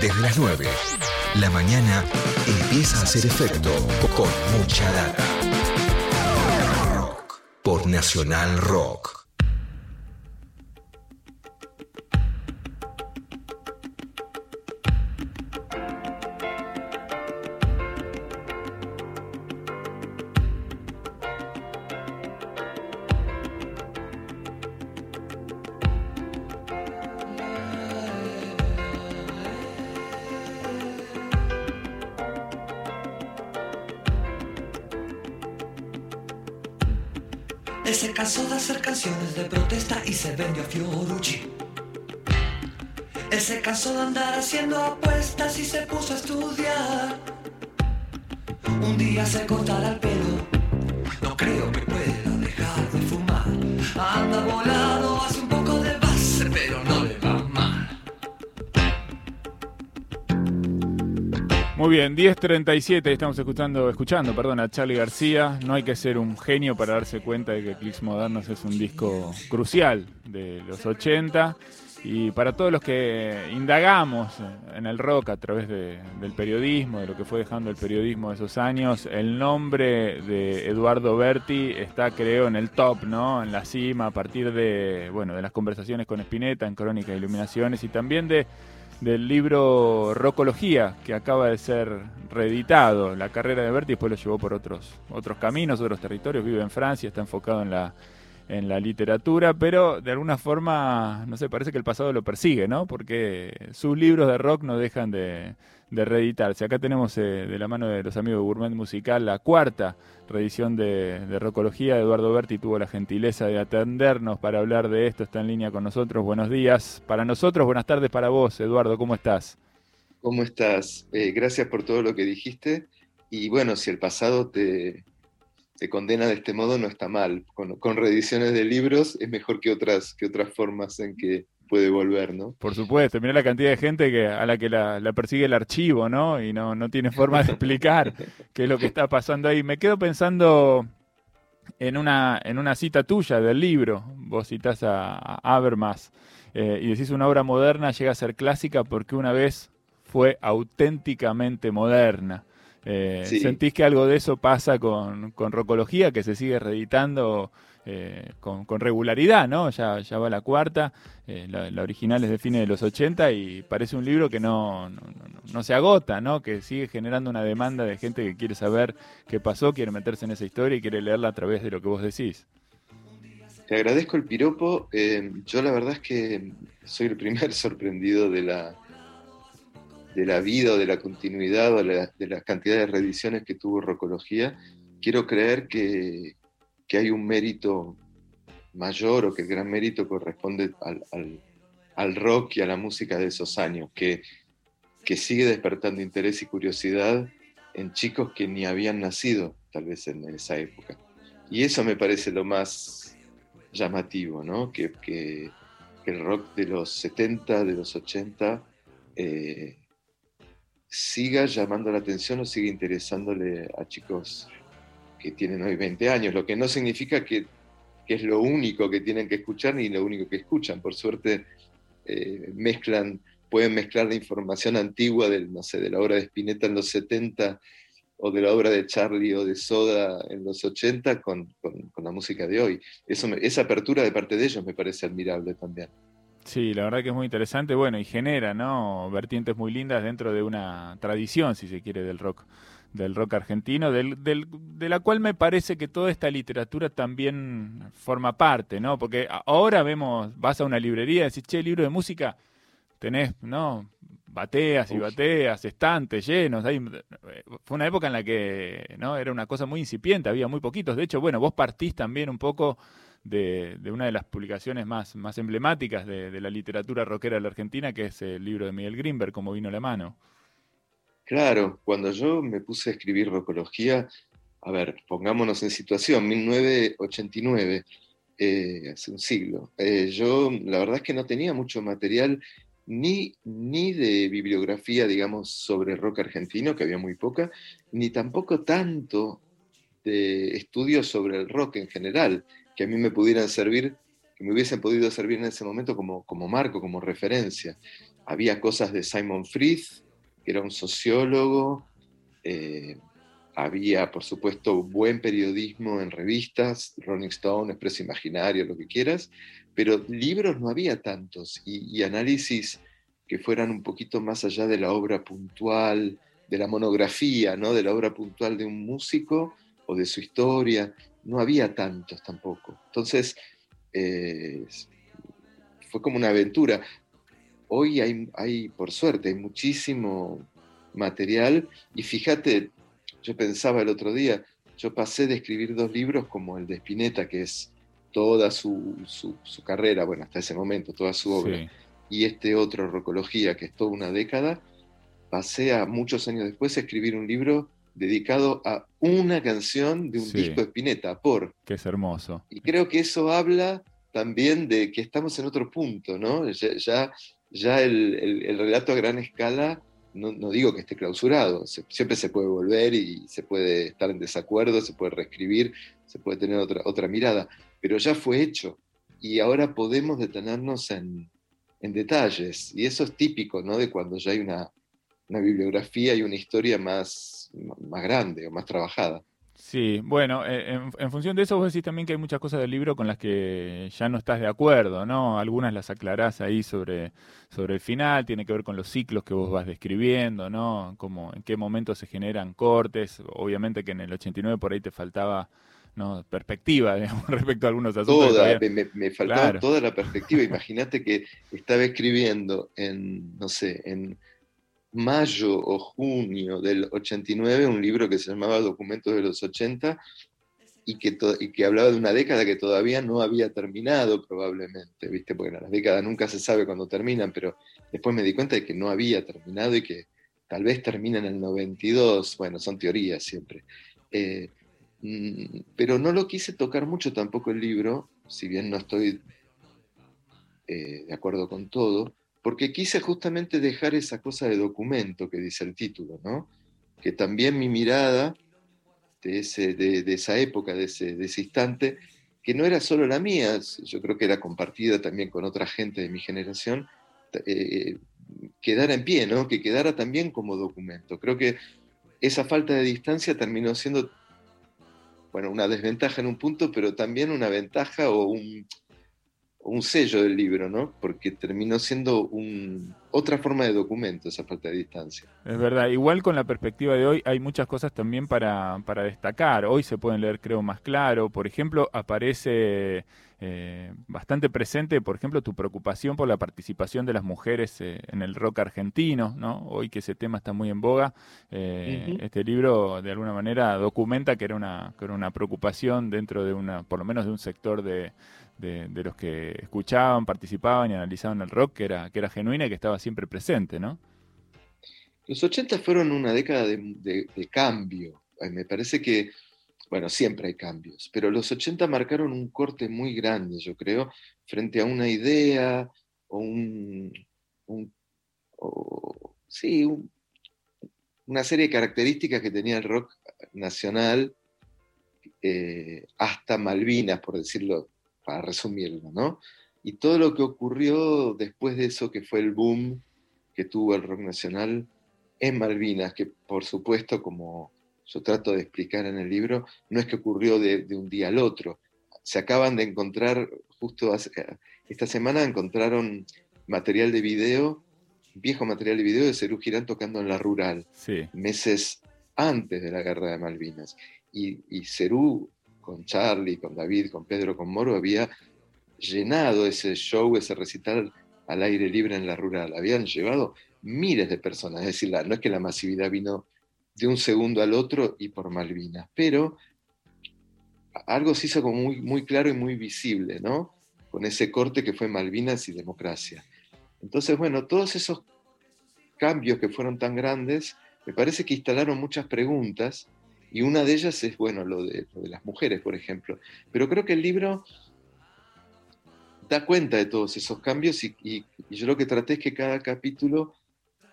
Desde las 9, la mañana empieza a hacer efecto con mucha data. Por Nacional Rock. De andar haciendo apuestas y se puso a estudiar. Un día se cortará el pelo, no creo que pueda dejar de fumar. Anda volado, Muy bien, 10.37, estamos escuchando, escuchando perdón, a Charlie García. No hay que ser un genio para darse cuenta de que Clicks Modernos es un disco crucial de los 80 y para todos los que indagamos en el rock a través del periodismo, de lo que fue dejando el periodismo de esos años, el nombre de Eduardo Berti está, creo, en el top, ¿no? En la cima, a partir de, bueno, de las conversaciones con Spinetta en Crónica de Iluminaciones y también de, del libro Rocología, que acaba de ser reeditado. La carrera de Berti después lo llevó por otros, otros caminos, otros territorios, vive en Francia, está enfocado en la en la literatura, pero de alguna forma, no sé, parece que el pasado lo persigue, ¿no? Porque sus libros de rock no dejan de, reeditarse. Acá tenemos eh, de la mano de los amigos de Gourmet Musical la cuarta reedición de, de Rockología. Eduardo Berti tuvo la gentileza de atendernos para hablar de esto, está en línea con nosotros. Buenos días para nosotros, buenas tardes para vos, Eduardo, ¿cómo estás? ¿Cómo estás? Eh, gracias por todo lo que dijiste. Y bueno, si el pasado te, se condena de este modo no está mal. Con, reediciones de libros es mejor que otras, que otras formas en que puede volver, ¿no? Por supuesto, mira la cantidad de gente que, a la que la, persigue el archivo, ¿no? Y no, no tiene forma de explicar qué es lo que está pasando ahí. Me quedo pensando en una, en una cita tuya del libro. Vos citás a, Habermas eh, y decís una obra moderna llega a ser clásica porque una vez fue auténticamente moderna. Eh, ¿Sentís que algo de eso pasa con, con Rocología, que se sigue reeditando eh, con, regularidad, ¿no? Ya, ya va la cuarta, eh, la, original es de fines de los 80 y parece un libro que no, no, se agota, ¿no? Que sigue generando una demanda de gente que quiere saber qué pasó, quiere meterse en esa historia y quiere leerla a través de lo que vos decís. Te agradezco el piropo. yo la verdad es que soy el primer sorprendido de la, de la vida o de la continuidad o de la, cantidad de reediciones que tuvo Rocología, quiero creer que, hay un mérito mayor o que el gran mérito corresponde al, rock y a la música de esos años, que, que sigue despertando interés y curiosidad en chicos que ni habían nacido tal vez en esa época. Y eso me parece lo más llamativo, ¿no? que, que, el rock de los 70, de los 80, siga llamando la atención o siga interesándole a chicos que tienen hoy 20 años, lo que no significa que, es lo único que tienen que escuchar ni lo único que escuchan. Por suerte eh, mezclan, pueden mezclar la información antigua del, no sé, de la obra de Spinetta en los 70 o de la obra de Charlie o de Soda en los 80 con, la música de hoy. Eso esa apertura de parte de ellos me parece admirable también. Sí, la verdad que es muy interesante, bueno, y genera, ¿no? Vertientes muy lindas dentro de una tradición, si se quiere, del rock, del rock argentino, del, del, de la cual me parece que toda esta literatura también forma parte, ¿no? Porque ahora vemos, vas a una librería y decís, che, libro de música, tenés, ¿no? Bateas y bateas, estantes llenos. Hay, fue una época en la que, ¿no? Era una cosa muy incipiente, había muy poquitos. De hecho, bueno, vos partís también un poco de, una de las publicaciones más, más emblemáticas de, la literatura rockera de la Argentina, que es el libro de Miguel Grimberg, Como vino la mano. Claro, cuando yo me puse a escribir rocología, a ver, pongámonos en situación, 1989, eh, hace un siglo, eh, yo la verdad es que no tenía mucho material ni, ni de bibliografía, digamos, sobre rock argentino, que había muy poca, ni tampoco tanto de estudios sobre el rock en general que a mí me pudieran servir, que me hubiesen podido servir en ese momento como, como marco, como referencia. había cosas de Simon Frith, que era un sociólogo, eh, había, por supuesto, buen periodismo en revistas, Rolling Stone, Expreso Imaginario, lo que quieras, pero libros no había tantos y, análisis que fueran un poquito más allá de la obra puntual, de la monografía, ¿no? de la obra puntual de un músico o de su historia, no había tantos tampoco. Entonces, eh, fue como una aventura. Hoy hay, hay, por suerte, hay muchísimo material y fíjate, yo pensaba el otro día, yo pasé de escribir dos libros como el de Spinetta, que es toda su, carrera, bueno, hasta ese momento, toda su obra, y este otro, Rocología, que es toda una década, pasé a muchos años después a escribir un libro dedicado a una canción de un disco de Spinetta, por. Que es hermoso. Y creo que eso habla también de que estamos en otro punto, ¿no? Ya, ya, el, relato a gran escala, no, digo que esté clausurado, siempre se puede volver y se puede estar en desacuerdo, se puede reescribir, se puede tener otra, otra mirada, pero ya fue hecho y ahora podemos detenernos en, en detalles y eso es típico, ¿no? De cuando ya hay una, una bibliografía y una historia más, más grande o más trabajada. Sí, bueno, eh, en, función de eso vos decís también que hay muchas cosas del libro con las que ya no estás de acuerdo, ¿no? Algunas las aclarás ahí sobre, sobre el final, tiene que ver con los ciclos que vos vas describiendo, ¿no? Como en qué momento se generan cortes, obviamente que en el 89 por ahí te faltaba ¿no? perspectiva digamos, respecto a algunos asuntos. Toda, me, faltaba toda la perspectiva. Imagínate que estaba escribiendo en, no sé, en mayo o junio del 89 un libro que se llamaba Documentos de los 80 y que, que hablaba de una década que todavía no había terminado probablemente, ¿viste? Porque las décadas nunca se sabe cuándo terminan, pero después me di cuenta de que no había terminado y que tal vez termina en el 92, bueno, son teorías siempre. Eh, mm, pero no lo quise tocar mucho tampoco el libro, si bien no estoy eh, de acuerdo con todo, porque quise justamente dejar esa cosa de documento que dice el título, ¿no? Que también mi mirada de, esa época, de ese, de ese, instante, que no era solo la mía, yo creo que era compartida también con otra gente de mi generación, eh, quedara en pie, ¿no? Que quedara también como documento. Creo que esa falta de distancia terminó siendo, bueno, una desventaja en un punto, pero también una ventaja o un, un sello del libro, ¿no? Porque terminó siendo un, otra forma de documento esa falta de distancia. Es verdad, igual con la perspectiva de hoy hay muchas cosas también para, para destacar. Hoy se pueden leer, creo, más claro. Por ejemplo, aparece eh, bastante presente, por ejemplo, tu preocupación por la participación de las mujeres eh, en el rock argentino, ¿no? Hoy que ese tema está muy en boga, eh, este libro de alguna manera documenta que era, una, que era una preocupación dentro de una, por lo menos de un sector de de, los que escuchaban, participaban y analizaban el rock, que era, que era genuina y que estaba siempre presente, ¿no? Los 80 fueron una década de, cambio. Me parece que, bueno, siempre hay cambios, pero los 80 marcaron un corte muy grande, yo creo, frente a una idea o un, sí, una serie de características que tenía el rock nacional eh, hasta Malvinas, por decirlo para resumirlo, ¿no? Y todo lo que ocurrió después de eso, que fue el boom que tuvo el rock nacional en Malvinas, que por supuesto, como yo trato de explicar en el libro, no es que ocurrió de, un día al otro. Se acaban de encontrar, justo esta semana encontraron material de video, viejo material de video de Cerú Girán tocando en la rural, meses antes de la guerra de Malvinas. Y, y Cerú con Charlie, con David, con Pedro, con Moro, había llenado ese show, ese recital al aire libre en la rural. Habían llevado miles de personas, es decir, no es que la masividad vino de un segundo al otro y por Malvinas, pero algo se hizo como muy, muy claro y muy visible, ¿no? Con ese corte que fue Malvinas y democracia. Entonces, bueno, todos esos cambios que fueron tan grandes, me parece que instalaron muchas preguntas y una de ellas es, bueno, lo de, las mujeres, por ejemplo. Pero creo que el libro da cuenta de todos esos cambios y, yo lo que traté es que cada capítulo,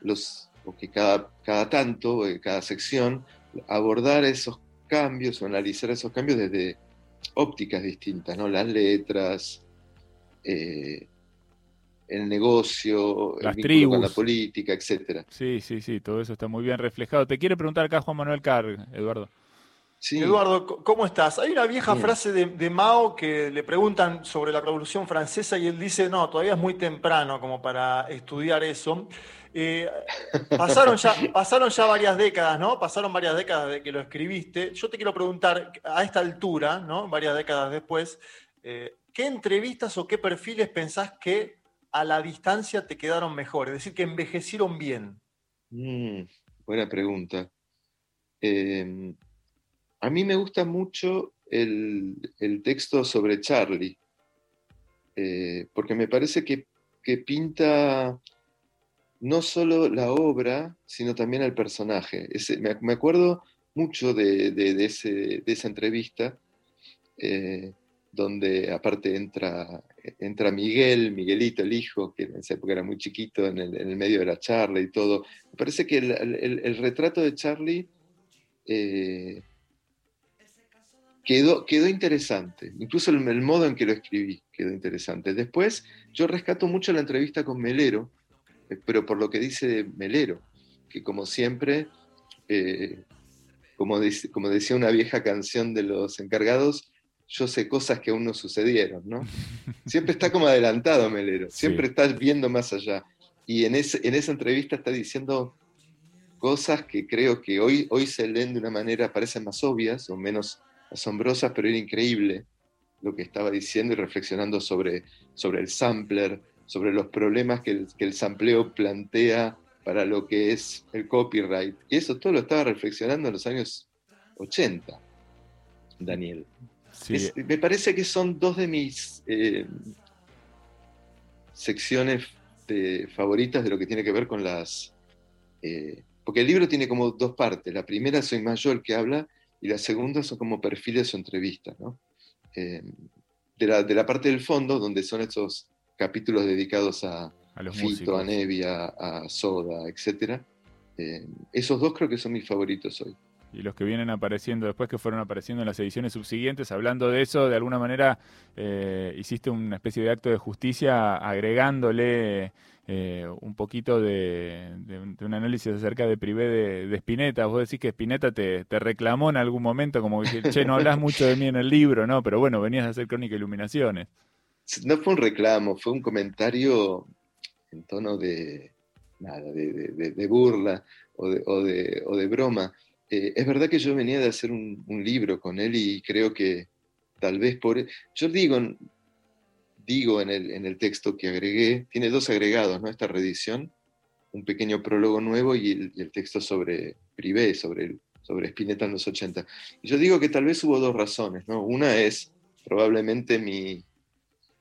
los, o que cada, cada tanto, eh, cada sección, abordar esos cambios o analizar esos cambios desde ópticas distintas, ¿no? Las letras, eh, el negocio, Las el vínculo con la política, etcétera. Sí, sí, sí, todo eso está muy bien reflejado. Te quiere preguntar acá Juan Manuel Carr, Eduardo. Sí, Eduardo, ¿cómo estás? Hay una vieja Bien. frase de, de Mao que le preguntan sobre la Revolución Francesa y él dice, no, todavía es muy temprano como para estudiar eso. Eh, pasaron, ya, pasaron ya varias décadas, ¿no? Pasaron varias décadas de que lo escribiste. Yo te quiero preguntar, a esta altura, ¿no? Varias décadas después, eh, ¿qué entrevistas o qué perfiles pensás que a la distancia te quedaron mejor? Es decir, que envejecieron bien. Mm, buena pregunta. Eh, a mí me gusta mucho el, el texto sobre Charlie, eh, porque me parece que, que pinta no solo la obra, sino también al personaje. Me, acuerdo mucho de, de- de ese- de esa entrevista, eh, donde aparte entra, entra Miguel, Miguelito, el hijo, que en esa época era muy chiquito, en el, medio de la charla y todo. Me parece que el, el- retrato de Charlie eh, quedó, quedó interesante. Incluso el, el modo en que lo escribí quedó interesante. Después, yo rescato mucho la entrevista con Melero, eh, pero por lo que dice Melero, que como siempre, eh, como, dice- como decía una vieja canción de los encargados, yo sé cosas que aún no sucedieron, ¿no? Siempre está como adelantado Melero, siempre Sí. está viendo más allá. Y en, ese- en esa entrevista está diciendo cosas que creo que hoy, hoy se leen de una manera, parecen más obvias o menos asombrosas, pero era increíble lo que estaba diciendo y reflexionando sobre, sobre el sampler, sobre los problemas que el, que el sampleo plantea para lo que es el copyright. Y eso todo lo estaba reflexionando en los años 80, Daniel. Sí, Es- me parece que son dos de mis eh, secciones de- favoritas de lo que tiene que ver con las... eh, porque el libro tiene como dos partes. La primera soy más yo el que habla y la segunda son como perfiles o entrevistas. ¿no? Eh, de, la, de la parte del fondo, donde son estos capítulos dedicados a a los Fito, músicos. a Nevia, a Soda, etc. esos dos creo que son mis favoritos hoy. Y los que vienen apareciendo después, que fueron apareciendo en las ediciones subsiguientes, hablando de eso, de alguna manera eh, hiciste una especie de acto de justicia agregándole eh, un poquito de, un análisis acerca de Privé de, de Spinetta. Vos decís que Spinetta te, te reclamó en algún momento, como que, che, no hablas mucho de mí en el libro, ¿no? Pero bueno, venías a hacer Crónica Iluminaciones. No fue un reclamo, fue un comentario en tono de, nada, de, burla o de, o o de broma. Eh, es verdad que yo venía de hacer un, un libro con él y creo que tal vez por... Yo digo, digo en el, en el texto que agregué, tiene dos agregados, ¿no? Esta reedición, un pequeño prólogo nuevo y el, y el texto sobre Privé, sobre, sobre Spinetta en los 80. Y yo digo que tal vez hubo dos razones, ¿no? Una es probablemente mi,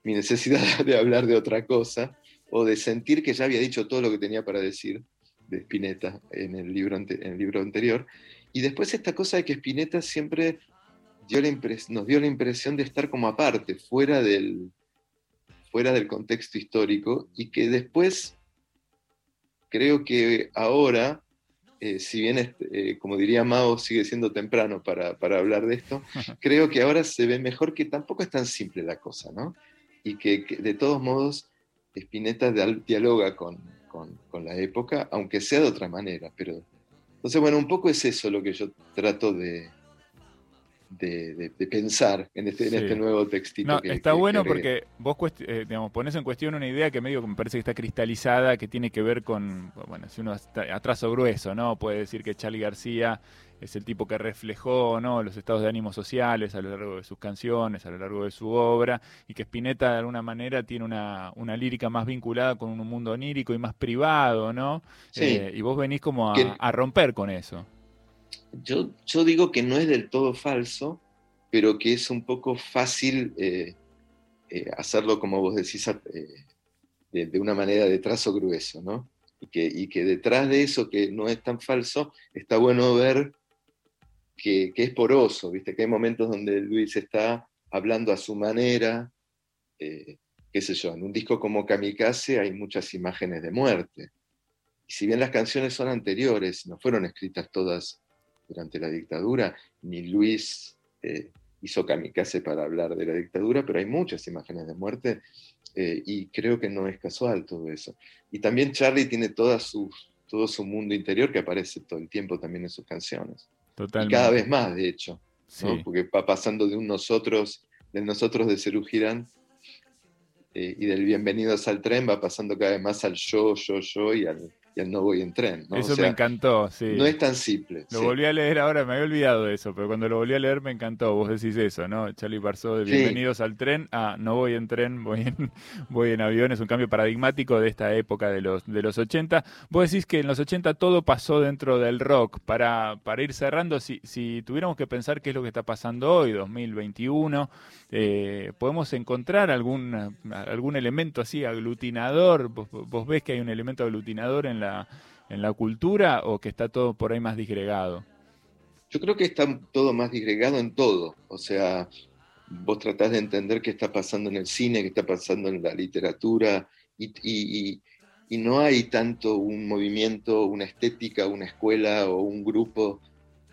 mi necesidad de hablar de otra cosa o de sentir que ya había dicho todo lo que tenía para decir de Spinetta en el libro, ante- en el libro anterior. Y después esta cosa de que Spinetta siempre dio la impres- nos dio la impresión de estar como aparte, fuera del, fuera del contexto histórico, y que después creo que ahora, eh, si bien, este, eh, como diría Mao, sigue siendo temprano para, para hablar de esto, creo que ahora se ve mejor que tampoco es tan simple la cosa, ¿no? Y que, que de todos modos Spinetta dial- dialoga con, con- con la época, aunque sea de otra manera, pero... Entonces, bueno, un poco es eso lo que yo trato de, de, de- de pensar en este, en este nuevo textito. No, que- está que- bueno porque vos eh, digamos, pones en cuestión una idea que medio que me parece que está cristalizada, que tiene que ver con, bueno, si uno está a trazo grueso, ¿no? Puede decir que Charlie García es el tipo que reflejó, ¿no? Los estados de ánimo sociales a lo largo de sus canciones, a lo largo de su obra, y que Spinetta de alguna manera tiene una, una lírica más vinculada con un mundo onírico y más privado, ¿no? Sí. Eh, y vos venís como a romper con eso. Yo, yo digo que no es del todo falso, pero que es un poco fácil eh, eh, hacerlo, como vos decís, eh, de, una manera de trazo grueso, ¿no? Y que, y que detrás de eso, que no es tan falso, está bueno ver que, que es poroso, ¿viste? Que hay momentos donde Luis está hablando a su manera, qué sé yo, en un disco como Kamikaze hay muchas imágenes de muerte. Si bien las canciones son anteriores, no fueron escritas todas durante la dictadura, ni Luis eh, hizo kamikaze para hablar de la dictadura, pero hay muchas imágenes de muerte eh, y creo que no es casual todo eso. Y también Charlie tiene toda su, todo su mundo interior que aparece todo el tiempo también en sus canciones. Totalmente. Y cada vez más, de hecho, ¿no? Sí. porque va pasando de un nosotros, del nosotros de Cerú Girán eh, y del bienvenidos al tren, va pasando cada vez más al yo, yo, yo y al, y al no voy en tren. ¿no? O Eso sea, me encantó, sí. No es tan simple. Lo sí. volví a leer ahora, me había olvidado de eso, pero cuando lo volví a leer me encantó. Vos decís eso, ¿no? Charlie pasó de Sí. bienvenidos al tren a no voy en tren, voy en, voy en avión. Es un cambio paradigmático de esta época de los, de los 80. Vos decís que en los 80 todo pasó dentro del rock. Para, para ir cerrando, si, si tuviéramos que pensar qué es lo que está pasando hoy, 2021, eh, ¿podemos encontrar algún, algún elemento así aglutinador? ¿Vos, vos ves que hay un elemento aglutinador en la, en la cultura o que está todo por ahí más disgregado? Yo creo que está todo más disgregado en todo. O sea, vos tratás de entender qué está pasando en el cine, qué está pasando en la literatura, y, no hay tanto un movimiento, una estética, una escuela o un grupo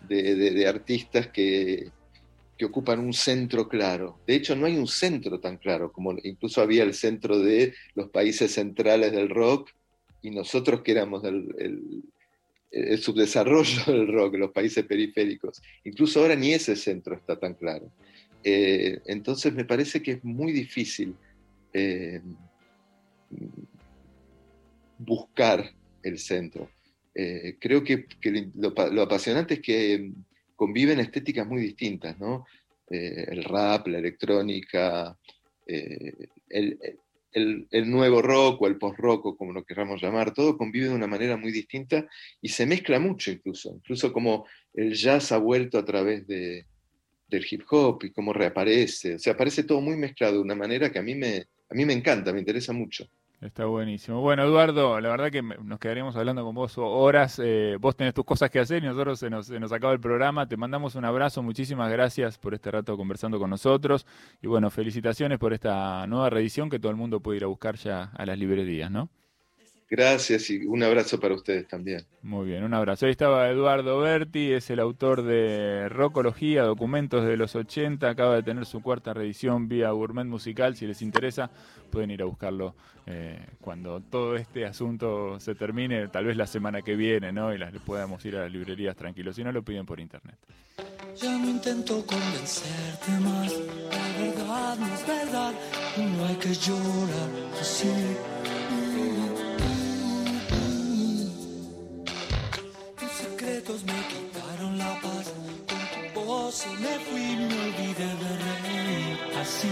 de, artistas que ocupan un centro claro. De hecho, no hay un centro tan claro, como incluso había el centro de los países centrales del rock y nosotros que éramos el, el- subdesarrollo del rock, los países periféricos. Incluso ahora ni ese centro está tan claro. Eh, entonces me parece que es muy difícil eh, buscar el centro. Eh, creo que, lo, lo apasionante es que conviven estéticas muy distintas, ¿no? El rap, la electrónica, el, el- el nuevo rock o el post-rock, como lo queramos llamar, todo convive de una manera muy distinta y se mezcla mucho incluso, incluso como el jazz ha vuelto a través de, del hip hop y cómo reaparece, o sea, aparece todo muy mezclado de una manera que a mí me, a mí me encanta, me interesa mucho. Está buenísimo. Bueno, Eduardo, la verdad que nos quedaríamos hablando con vos horas. eh, vos tenés tus cosas que hacer y nosotros se nos, se nos acaba el programa. Te mandamos un abrazo. Muchísimas gracias por este rato conversando con nosotros. Y bueno, felicitaciones por esta nueva reedición que todo el mundo puede ir a buscar ya a las librerías, ¿no? Gracias y un abrazo para ustedes también. Muy bien, un abrazo. Ahí estaba Eduardo Berti, es el autor de Rockología, documentos de los 80, acaba de tener su cuarta reedición vía Gourmet Musical. Si les interesa, pueden ir a buscarlo eh, cuando todo este asunto se termine, tal vez la semana que viene, ¿no? Y las podamos ir a las librerías tranquilos. Si no, lo piden por internet. Ya no intento convencerte más, la verdad no es verdad, no hay que llorar así. Me fui, me olvidé de reír así.